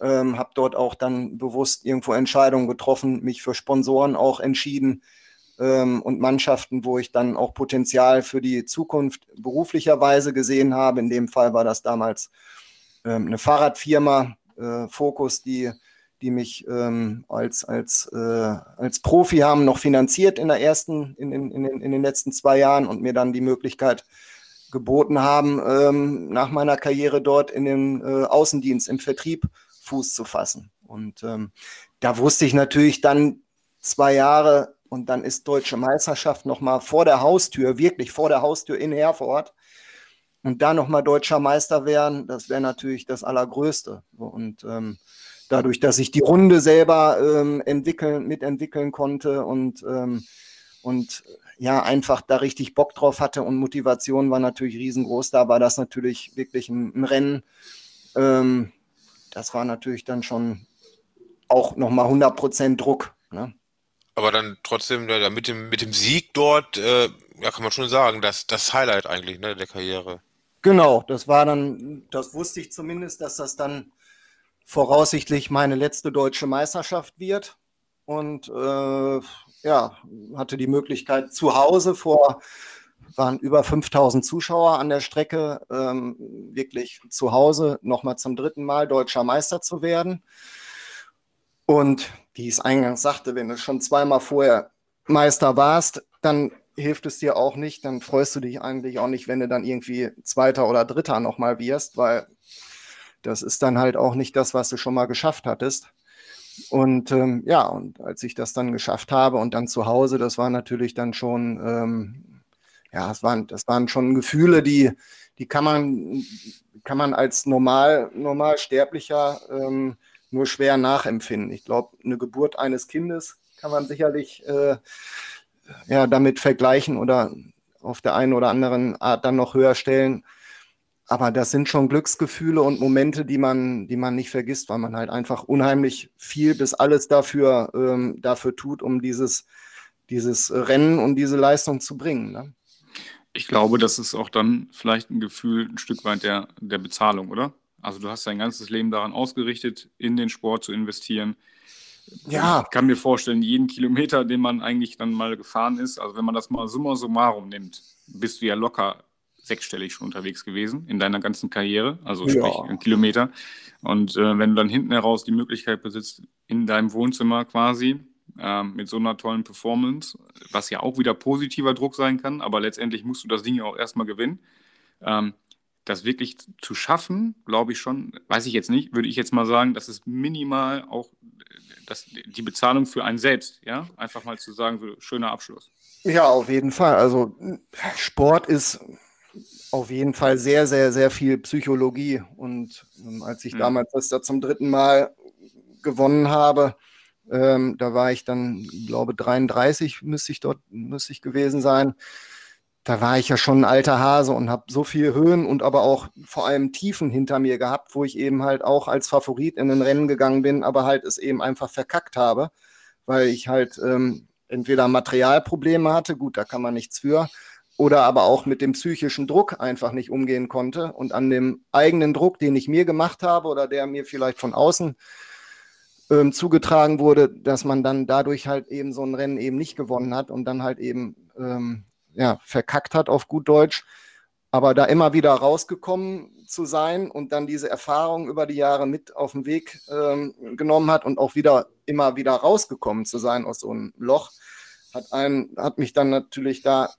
Ähm, habe dort auch dann bewusst irgendwo Entscheidungen getroffen, mich für Sponsoren auch entschieden ähm, und Mannschaften, wo ich dann auch Potenzial für die Zukunft beruflicherweise gesehen habe. In dem Fall war das damals ähm, eine Fahrradfirma, äh, Focus, die die mich ähm, als, als, äh, als Profi haben noch finanziert in der ersten, in, in, in, in den letzten zwei Jahren und mir dann die Möglichkeit geboten haben, ähm, nach meiner Karriere dort in den äh, Außendienst, im Vertrieb Fuß zu fassen. Und ähm, da wusste ich natürlich dann zwei Jahre und dann ist deutsche Meisterschaft nochmal vor der Haustür, wirklich vor der Haustür in Herford. Und da nochmal deutscher Meister werden, das wäre natürlich das Allergrößte. Und ähm, dadurch, dass ich die Runde selber ähm, entwickeln, mitentwickeln konnte und, ähm, und ja, einfach da richtig Bock drauf hatte und Motivation war natürlich riesengroß. Da war das natürlich wirklich ein, ein Rennen. Ähm, das war natürlich dann schon auch nochmal 100% Druck. Ne? Aber dann trotzdem ja, mit, dem, mit dem Sieg dort, äh, ja, kann man schon sagen, dass das Highlight eigentlich ne, der Karriere. Genau, das war dann, das wusste ich zumindest, dass das dann voraussichtlich meine letzte deutsche Meisterschaft wird. Und äh, ja, hatte die Möglichkeit zu Hause vor, waren über 5000 Zuschauer an der Strecke, ähm, wirklich zu Hause nochmal zum dritten Mal deutscher Meister zu werden. Und wie ich es eingangs sagte, wenn du schon zweimal vorher Meister warst, dann hilft es dir auch nicht, dann freust du dich eigentlich auch nicht, wenn du dann irgendwie Zweiter oder Dritter nochmal wirst, weil das ist dann halt auch nicht das, was du schon mal geschafft hattest. Und ähm, ja, und als ich das dann geschafft habe und dann zu Hause, das war natürlich dann schon, ähm, ja, das waren, das waren schon Gefühle, die, die kann man, kann man als normal, normal Sterblicher ähm, nur schwer nachempfinden. Ich glaube, eine Geburt eines Kindes kann man sicherlich äh, ja, damit vergleichen oder auf der einen oder anderen Art dann noch höher stellen. Aber das sind schon Glücksgefühle und Momente, die man, die man nicht vergisst, weil man halt einfach unheimlich viel bis alles dafür, ähm, dafür tut, um dieses, dieses Rennen und diese Leistung zu bringen. Ne? Ich glaube, das ist auch dann vielleicht ein Gefühl ein Stück weit der, der Bezahlung, oder? Also du hast dein ganzes Leben daran ausgerichtet, in den Sport zu investieren. Ja. Ich kann mir vorstellen, jeden Kilometer, den man eigentlich dann mal gefahren ist, also wenn man das mal summa summarum nimmt, bist du ja locker sechsstellig schon unterwegs gewesen in deiner ganzen Karriere, also ja. sprich Kilometer. Und äh, wenn du dann hinten heraus die Möglichkeit besitzt, in deinem Wohnzimmer quasi äh, mit so einer tollen Performance, was ja auch wieder positiver Druck sein kann, aber letztendlich musst du das Ding ja auch erstmal gewinnen. Ähm, das wirklich zu schaffen, glaube ich schon, weiß ich jetzt nicht, würde ich jetzt mal sagen, das ist minimal auch das, die Bezahlung für einen selbst, ja, einfach mal zu sagen, so schöner Abschluss. Ja, auf jeden Fall. Also Sport ist auf jeden Fall sehr, sehr, sehr viel Psychologie. Und ähm, als ich mhm. damals das da zum dritten Mal gewonnen habe, ähm, da war ich dann, glaube 33 müsste ich dort müsste ich gewesen sein. Da war ich ja schon ein alter Hase und habe so viel Höhen und aber auch vor allem Tiefen hinter mir gehabt, wo ich eben halt auch als Favorit in ein Rennen gegangen bin, aber halt es eben einfach verkackt habe, weil ich halt ähm, entweder Materialprobleme hatte, gut, da kann man nichts für, oder aber auch mit dem psychischen Druck einfach nicht umgehen konnte und an dem eigenen Druck, den ich mir gemacht habe oder der mir vielleicht von außen ähm, zugetragen wurde, dass man dann dadurch halt eben so ein Rennen eben nicht gewonnen hat und dann halt eben ähm, ja, verkackt hat auf gut Deutsch. Aber da immer wieder rausgekommen zu sein und dann diese Erfahrung über die Jahre mit auf den Weg ähm, genommen hat und auch wieder immer wieder rausgekommen zu sein aus so einem Loch, hat, einen, hat mich dann natürlich da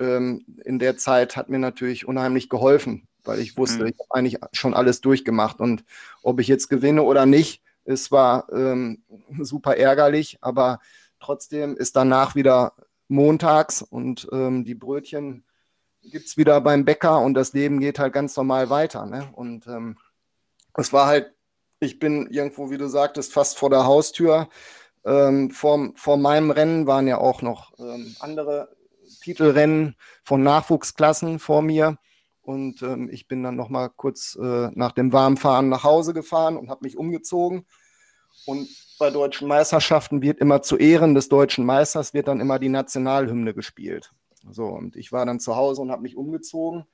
ähm, in der Zeit hat mir natürlich unheimlich geholfen, weil ich wusste, mhm. ich habe eigentlich schon alles durchgemacht und ob ich jetzt gewinne oder nicht, es war ähm, super ärgerlich, aber trotzdem ist danach wieder montags und ähm, die Brötchen gibt es wieder beim Bäcker und das Leben geht halt ganz normal weiter. Ne? Und ähm, es war halt, ich bin irgendwo, wie du sagtest, fast vor der Haustür. Ähm, vor, vor meinem Rennen waren ja auch noch ähm, andere Titelrennen von Nachwuchsklassen vor mir. Und ähm, ich bin dann noch mal kurz äh, nach dem Warmfahren nach Hause gefahren und habe mich umgezogen. Und bei deutschen Meisterschaften wird immer zu Ehren des deutschen Meisters wird dann immer die Nationalhymne gespielt. So, und ich war dann zu Hause und habe mich umgezogen.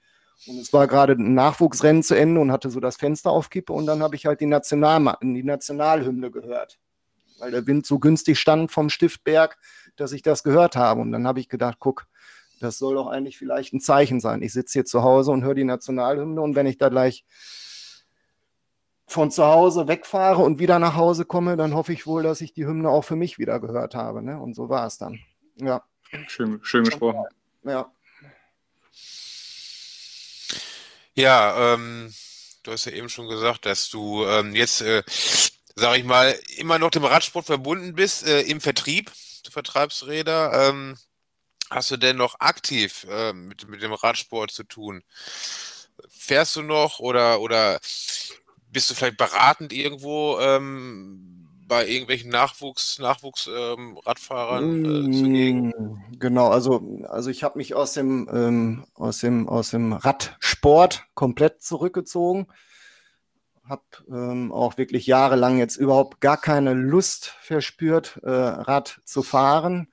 Und es war gerade ein Nachwuchsrennen zu Ende und hatte so das Fenster auf Kippe und dann habe ich halt die, National die Nationalhymne gehört. Weil der Wind so günstig stand vom Stiftberg, dass ich das gehört habe. Und dann habe ich gedacht, guck, das soll doch eigentlich vielleicht ein Zeichen sein. Ich sitze hier zu Hause und höre die Nationalhymne und wenn ich da gleich von zu Hause wegfahre und wieder nach Hause komme, dann hoffe ich wohl, dass ich die Hymne auch für mich wieder gehört habe. Ne? Und so war es dann. Ja. Schön, schön gesprochen. Ja. Ja, ähm, du hast ja eben schon gesagt, dass du ähm, jetzt, äh, sag ich mal, immer noch dem Radsport verbunden bist äh, im Vertrieb. Du vertreibst Räder. Ähm, hast du denn noch aktiv äh, mit, mit dem Radsport zu tun? Fährst du noch oder, oder bist du vielleicht beratend irgendwo ähm, bei irgendwelchen Nachwuchs, Nachwuchs-Radfahrern ähm, äh, zugegen? Mm, genau, also, also ich habe mich aus dem, ähm, aus, dem, aus dem Radsport komplett zurückgezogen. Habe ähm, auch wirklich jahrelang jetzt überhaupt gar keine Lust verspürt, äh, Rad zu fahren.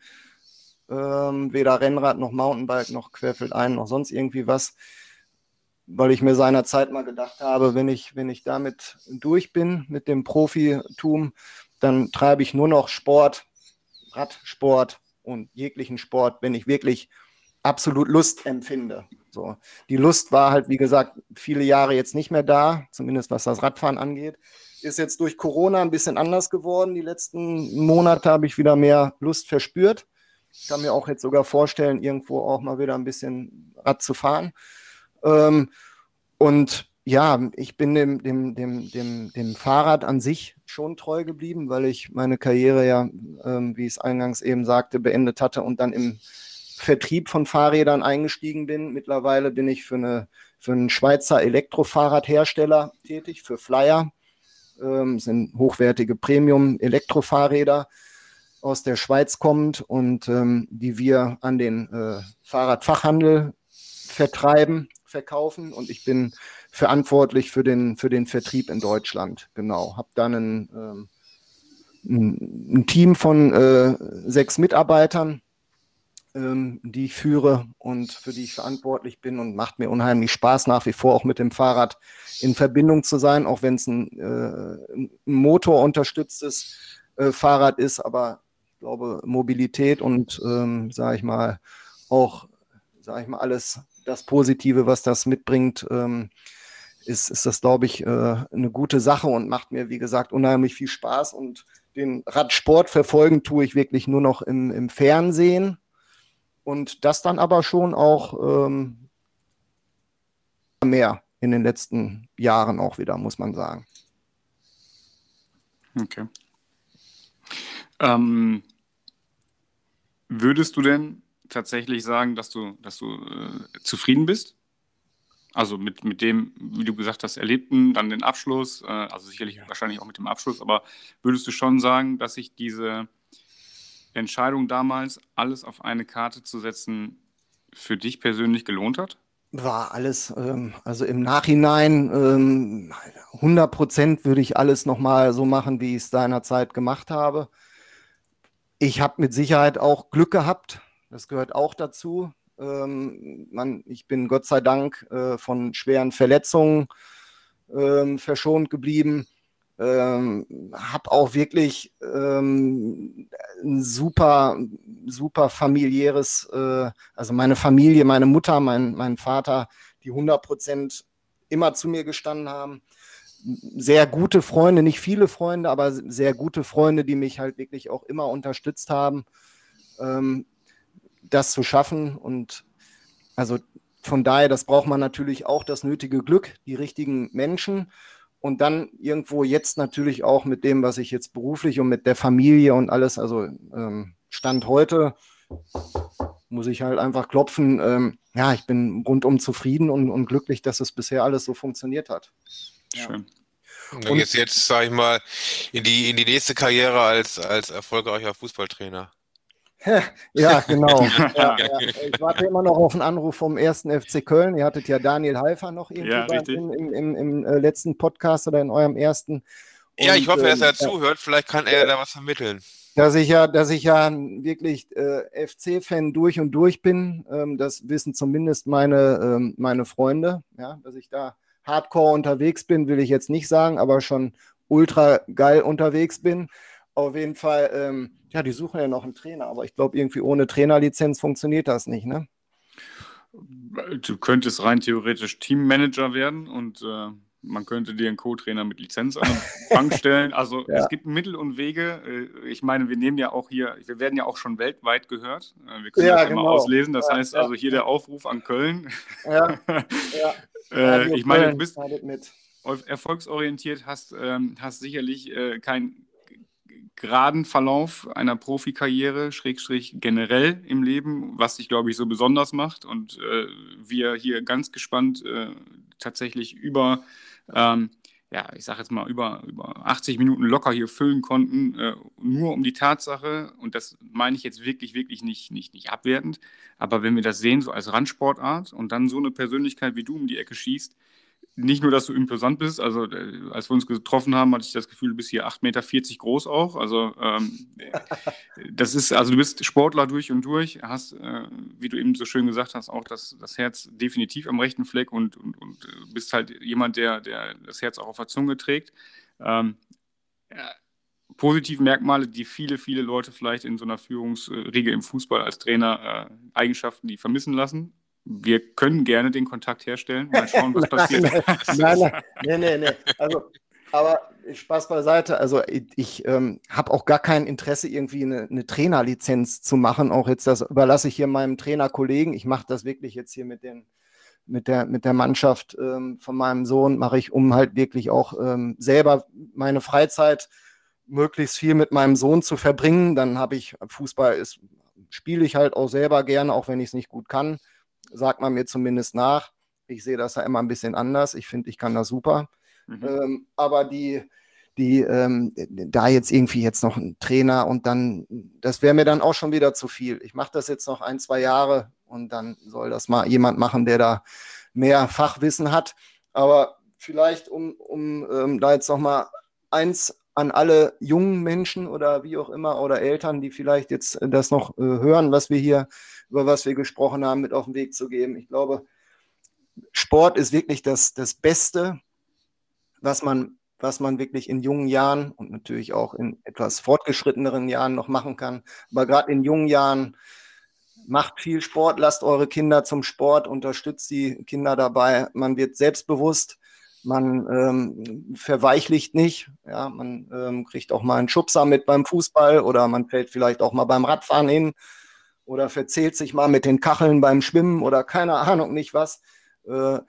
Ähm, weder Rennrad noch Mountainbike noch Querfeldein noch sonst irgendwie was weil ich mir seinerzeit mal gedacht habe, wenn ich, wenn ich damit durch bin mit dem Profitum, dann treibe ich nur noch Sport, Radsport und jeglichen Sport, wenn ich wirklich absolut Lust empfinde. So. Die Lust war halt, wie gesagt, viele Jahre jetzt nicht mehr da, zumindest was das Radfahren angeht. Ist jetzt durch Corona ein bisschen anders geworden. Die letzten Monate habe ich wieder mehr Lust verspürt. Ich kann mir auch jetzt sogar vorstellen, irgendwo auch mal wieder ein bisschen Rad zu fahren. Ähm, und ja, ich bin dem, dem, dem, dem, dem Fahrrad an sich schon treu geblieben, weil ich meine Karriere ja, ähm, wie ich es eingangs eben sagte, beendet hatte und dann im Vertrieb von Fahrrädern eingestiegen bin. Mittlerweile bin ich für, eine, für einen Schweizer Elektrofahrradhersteller tätig, für Flyer. Ähm, sind hochwertige Premium-Elektrofahrräder aus der Schweiz kommt und ähm, die wir an den äh, Fahrradfachhandel vertreiben verkaufen und ich bin verantwortlich für den, für den Vertrieb in Deutschland. Genau. Habe dann ein, ähm, ein, ein, Team von äh, sechs Mitarbeitern, ähm, die ich führe und für die ich verantwortlich bin und macht mir unheimlich Spaß nach wie vor auch mit dem Fahrrad in Verbindung zu sein, auch wenn es ein, äh, motorunterstütztes äh, Fahrrad ist, aber glaube Mobilität und ähm, sage ich mal auch sage ich mal alles das Positive, was das mitbringt, ähm, ist, ist das, glaube ich, äh, eine gute Sache und macht mir, wie gesagt, unheimlich viel Spaß. Und den Radsport verfolgen tue ich wirklich nur noch im, im Fernsehen. Und das dann aber schon auch ähm, mehr in den letzten Jahren auch wieder, muss man sagen. Okay. Ähm, würdest du denn tatsächlich sagen, dass du, dass du äh, zufrieden bist? Also mit, mit dem, wie du gesagt hast, Erlebten, dann den Abschluss, äh, also sicherlich ja. wahrscheinlich auch mit dem Abschluss, aber würdest du schon sagen, dass sich diese Entscheidung damals, alles auf eine Karte zu setzen, für dich persönlich gelohnt hat? War alles, ähm, also im Nachhinein ähm, 100 Prozent würde ich alles nochmal so machen, wie ich es seinerzeit gemacht habe. Ich habe mit Sicherheit auch Glück gehabt, das gehört auch dazu. Ähm, man, ich bin Gott sei Dank äh, von schweren Verletzungen ähm, verschont geblieben. Ähm, habe auch wirklich ähm, ein super, super familiäres, äh, also meine Familie, meine Mutter, mein, mein Vater, die 100 Prozent immer zu mir gestanden haben. Sehr gute Freunde, nicht viele Freunde, aber sehr gute Freunde, die mich halt wirklich auch immer unterstützt haben. Ähm, das zu schaffen. Und also von daher, das braucht man natürlich auch das nötige Glück, die richtigen Menschen. Und dann irgendwo jetzt natürlich auch mit dem, was ich jetzt beruflich und mit der Familie und alles, also ähm, Stand heute, muss ich halt einfach klopfen. Ähm, ja, ich bin rundum zufrieden und, und glücklich, dass es bisher alles so funktioniert hat. Schön. Und jetzt, jetzt sage ich mal, in die, in die nächste Karriere als, als erfolgreicher Fußballtrainer. ja, genau. Ja, ja. Ich warte immer noch auf einen Anruf vom ersten FC Köln. Ihr hattet ja Daniel Halfer noch irgendwie ja, im, im, im, im, äh, letzten Podcast oder in eurem ersten. Und, ja, ich hoffe, dass er äh, zuhört. Vielleicht kann er da was vermitteln. dass ich ja, dass ich ja wirklich äh, FC-Fan durch und durch bin. Ähm, das wissen zumindest meine, ähm, meine Freunde. Ja, dass ich da hardcore unterwegs bin, will ich jetzt nicht sagen, aber schon ultra geil unterwegs bin. Auf jeden Fall, ähm, ja, die suchen ja noch einen Trainer, aber ich glaube, irgendwie ohne Trainerlizenz funktioniert das nicht, ne? Du könntest rein theoretisch Teammanager werden und äh, man könnte dir einen Co-Trainer mit Lizenz an die Bank stellen. Also ja. es gibt Mittel und Wege. Äh, ich meine, wir nehmen ja auch hier, wir werden ja auch schon weltweit gehört. Äh, wir können ja, das genau. immer auslesen. Das ja, heißt also hier der Aufruf an Köln. Ja. äh, ich meine, du bist erfolgsorientiert, hast, ähm, hast sicherlich äh, keinen geraden Verlauf einer Profikarriere, Schrägstrich generell im Leben, was dich, glaube ich, so besonders macht. Und äh, wir hier ganz gespannt äh, tatsächlich über ähm, ja, ich sage jetzt mal, über, über 80 Minuten locker hier füllen konnten, äh, nur um die Tatsache, und das meine ich jetzt wirklich, wirklich nicht, nicht, nicht abwertend, aber wenn wir das sehen, so als Randsportart und dann so eine Persönlichkeit wie du um die Ecke schießt, nicht nur, dass du imposant bist, also äh, als wir uns getroffen haben, hatte ich das Gefühl, du bist hier 8,40 Meter groß auch. Also ähm, das ist, also du bist Sportler durch und durch, hast, äh, wie du eben so schön gesagt hast, auch das, das Herz definitiv am rechten Fleck und, und, und äh, bist halt jemand, der, der das Herz auch auf der Zunge trägt. Ähm, ja, positive Merkmale, die viele, viele Leute vielleicht in so einer Führungsriege im Fußball als Trainer äh, Eigenschaften, die vermissen lassen wir können gerne den Kontakt herstellen. Mal schauen, was passiert. nein, nein, nein, nein, nein. Also, aber Spaß beiseite. Also ich, ähm, habe auch gar kein Interesse, irgendwie eine, eine, Trainerlizenz zu machen. Auch jetzt das überlasse ich hier meinem Trainerkollegen. Ich mache das wirklich jetzt hier mit den mit der, mit der Mannschaft ähm, von meinem Sohn mache ich, um halt wirklich auch ähm, selber meine Freizeit möglichst viel mit meinem Sohn zu verbringen. Dann habe ich Fußball ist spiele ich halt auch selber gerne, auch wenn ich es nicht gut kann sagt man mir zumindest nach. Ich sehe das ja immer ein bisschen anders. Ich finde, ich kann das super. Mhm. Ähm, aber die, die, ähm, da jetzt irgendwie jetzt noch ein Trainer und dann, das wäre mir dann auch schon wieder zu viel. Ich mache das jetzt noch ein, zwei Jahre und dann soll das mal jemand machen, der da mehr Fachwissen hat. Aber vielleicht, um, um ähm, da jetzt noch mal eins an alle jungen Menschen oder wie auch immer oder Eltern, die vielleicht jetzt das noch äh, hören, was wir hier über was wir gesprochen haben, mit auf den Weg zu geben. Ich glaube, Sport ist wirklich das, das Beste, was man, was man wirklich in jungen Jahren und natürlich auch in etwas fortgeschritteneren Jahren noch machen kann. Aber gerade in jungen Jahren macht viel Sport, lasst eure Kinder zum Sport, unterstützt die Kinder dabei. Man wird selbstbewusst, man ähm, verweichlicht nicht, ja, man ähm, kriegt auch mal einen Schubser mit beim Fußball oder man fällt vielleicht auch mal beim Radfahren hin oder verzählt sich mal mit den Kacheln beim Schwimmen oder keine Ahnung nicht was. Äh,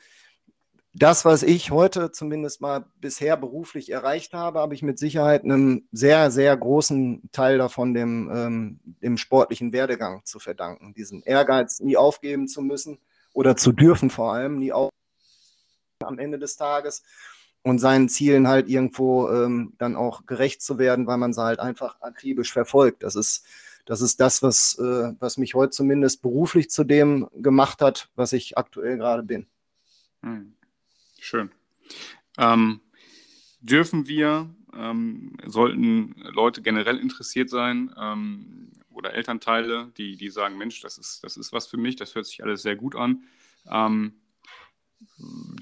das, was ich heute zumindest mal bisher beruflich erreicht habe, habe ich mit Sicherheit einen sehr, sehr großen Teil davon dem, ähm, dem sportlichen Werdegang zu verdanken. Diesen Ehrgeiz nie aufgeben zu müssen oder zu dürfen vor allem, nie aufgeben am Ende des Tages und seinen Zielen halt irgendwo ähm, dann auch gerecht zu werden, weil man sie halt einfach akribisch verfolgt. Das ist das ist das, was, äh, was mich heute zumindest beruflich zu dem gemacht hat, was ich aktuell gerade bin. Hm. Schön. Ähm, dürfen wir, ähm, sollten Leute generell interessiert sein ähm, oder Elternteile, die, die sagen, Mensch, das ist, das ist was für mich, das hört sich alles sehr gut an.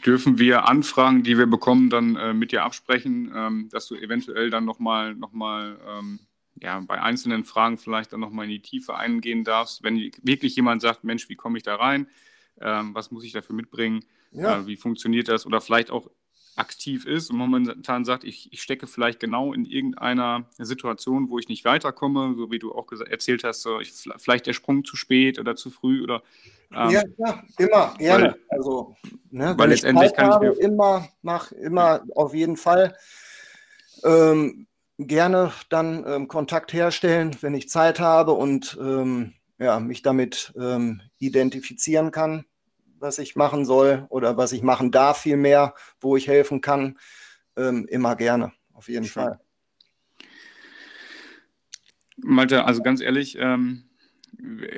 Dürfen wir Anfragen, die wir bekommen, dann äh, mit dir absprechen, ähm, dass du eventuell dann nochmal noch mal, ähm, ja, bei einzelnen Fragen vielleicht dann nochmal in die Tiefe eingehen darfst. Wenn wirklich jemand sagt, Mensch, wie komme ich da rein? Ähm, was muss ich dafür mitbringen? Ja. Äh, wie funktioniert das? Oder vielleicht auch aktiv ist und momentan sagt, ich, ich stecke vielleicht genau in irgendeiner Situation, wo ich nicht weiterkomme, so wie du auch erzählt hast, so ich, vielleicht der Sprung zu spät oder zu früh oder ähm, ja, ja, immer gerne. Weil, also, ne, weil letztendlich kann habe, ich mir immer, mach immer auf jeden Fall. Ähm, gerne dann ähm, Kontakt herstellen, wenn ich Zeit habe und ähm, ja, mich damit ähm, identifizieren kann, was ich machen soll oder was ich machen darf, vielmehr, wo ich helfen kann. Ähm, immer gerne, auf jeden Schön. Fall. Malte, also ganz ehrlich, ähm,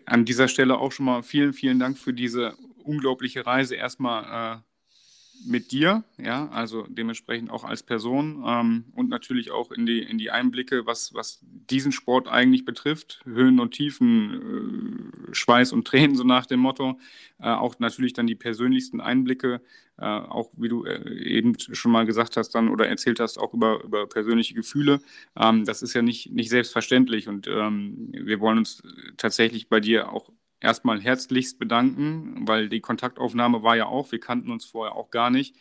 an dieser Stelle auch schon mal vielen, vielen Dank für diese unglaubliche Reise erstmal äh, mit dir, ja, also dementsprechend auch als Person ähm, und natürlich auch in die, in die Einblicke, was, was diesen Sport eigentlich betrifft. Höhen und Tiefen, äh, Schweiß und Tränen, so nach dem Motto. Äh, auch natürlich dann die persönlichsten Einblicke, äh, auch wie du äh, eben schon mal gesagt hast dann oder erzählt hast, auch über, über persönliche Gefühle. Ähm, das ist ja nicht, nicht selbstverständlich und ähm, wir wollen uns tatsächlich bei dir auch erstmal herzlichst bedanken, weil die Kontaktaufnahme war ja auch, wir kannten uns vorher auch gar nicht.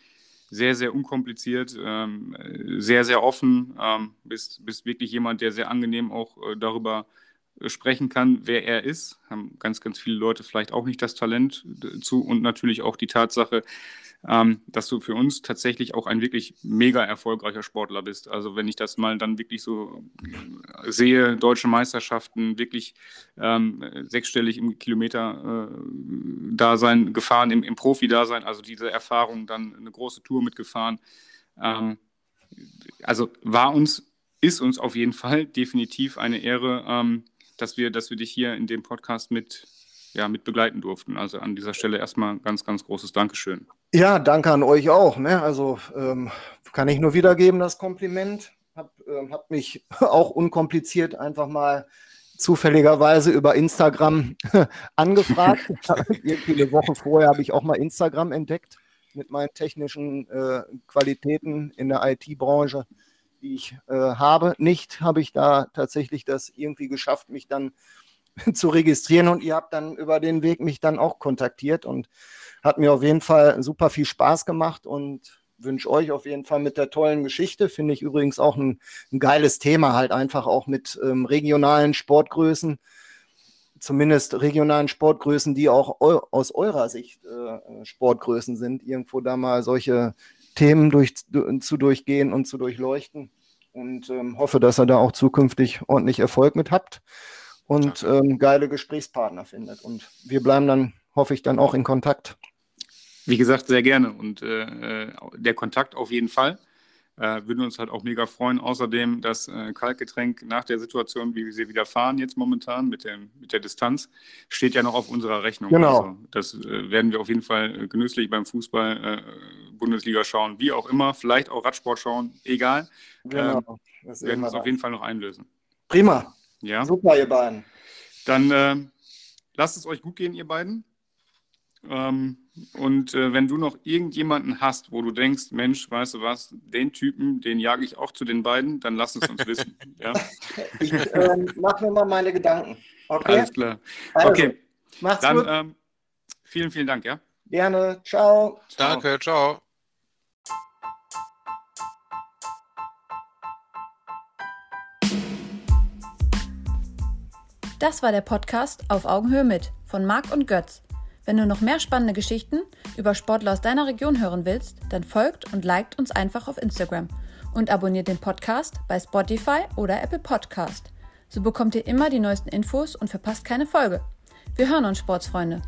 Sehr, sehr unkompliziert, ähm, sehr, sehr offen. Ähm, bist, bist wirklich jemand, der sehr angenehm auch äh, darüber sprechen kann, wer er ist. Haben ganz, ganz viele Leute vielleicht auch nicht das Talent zu und natürlich auch die Tatsache, ähm, dass du für uns tatsächlich auch ein wirklich mega erfolgreicher Sportler bist. Also wenn ich das mal dann wirklich so äh, sehe, deutsche Meisterschaften, wirklich ähm, sechsstellig im Kilometer-Dasein äh, gefahren, im, im Profi-Dasein, also diese Erfahrung, dann eine große Tour mitgefahren. Ähm, also war uns, ist uns auf jeden Fall definitiv eine Ehre, ähm, dass wir, dass wir dich hier in dem Podcast mit ja, mit begleiten durften. Also an dieser Stelle erstmal ganz, ganz großes Dankeschön. Ja, danke an euch auch. Ne? Also ähm, kann ich nur wiedergeben, das Kompliment. Hab, ähm, hab mich auch unkompliziert einfach mal zufälligerweise über Instagram angefragt. Viele Wochen vorher habe ich auch mal Instagram entdeckt mit meinen technischen äh, Qualitäten in der IT-Branche, die ich äh, habe. Nicht habe ich da tatsächlich das irgendwie geschafft, mich dann zu registrieren und ihr habt dann über den Weg mich dann auch kontaktiert und hat mir auf jeden Fall super viel Spaß gemacht und wünsche euch auf jeden Fall mit der tollen Geschichte. Finde ich übrigens auch ein, ein geiles Thema, halt einfach auch mit ähm, regionalen Sportgrößen, zumindest regionalen Sportgrößen, die auch eu aus eurer Sicht äh, Sportgrößen sind, irgendwo da mal solche Themen durch, zu durchgehen und zu durchleuchten. Und ähm, hoffe, dass ihr da auch zukünftig ordentlich Erfolg mit habt und ähm, geile Gesprächspartner findet. Und wir bleiben dann, hoffe ich, dann auch in Kontakt. Wie gesagt, sehr gerne. Und äh, äh der Kontakt auf jeden Fall. Äh, würden uns halt auch mega freuen. Außerdem das äh, Kaltgetränk nach der Situation, wie wir sie wieder fahren jetzt momentan mit, dem, mit der Distanz, steht ja noch auf unserer Rechnung. Genau. Also, das äh, werden wir auf jeden Fall genüsslich beim Fußball, äh, Bundesliga schauen, wie auch immer, vielleicht auch Radsport schauen, egal. Genau. Ähm, das werden wir es auf jeden Fall noch einlösen. Prima. Ja. Super, ihr beiden. Dann äh, lasst es euch gut gehen, ihr beiden. Ähm, und äh, wenn du noch irgendjemanden hast, wo du denkst, Mensch, weißt du was, den Typen, den jage ich auch zu den beiden, dann lass es uns wissen. ja? Ich ähm, mache mir mal meine Gedanken. Okay? Alles klar. Also, okay. Macht's dann, gut. Ähm, vielen, vielen Dank, ja? Gerne. Ciao. Danke, ciao. Das war der Podcast Auf Augenhöhe mit von Marc und Götz. Wenn du noch mehr spannende Geschichten über Sportler aus deiner Region hören willst, dann folgt und liked uns einfach auf Instagram und abonniert den Podcast bei Spotify oder Apple Podcast. So bekommt ihr immer die neuesten Infos und verpasst keine Folge. Wir hören uns, Sportsfreunde.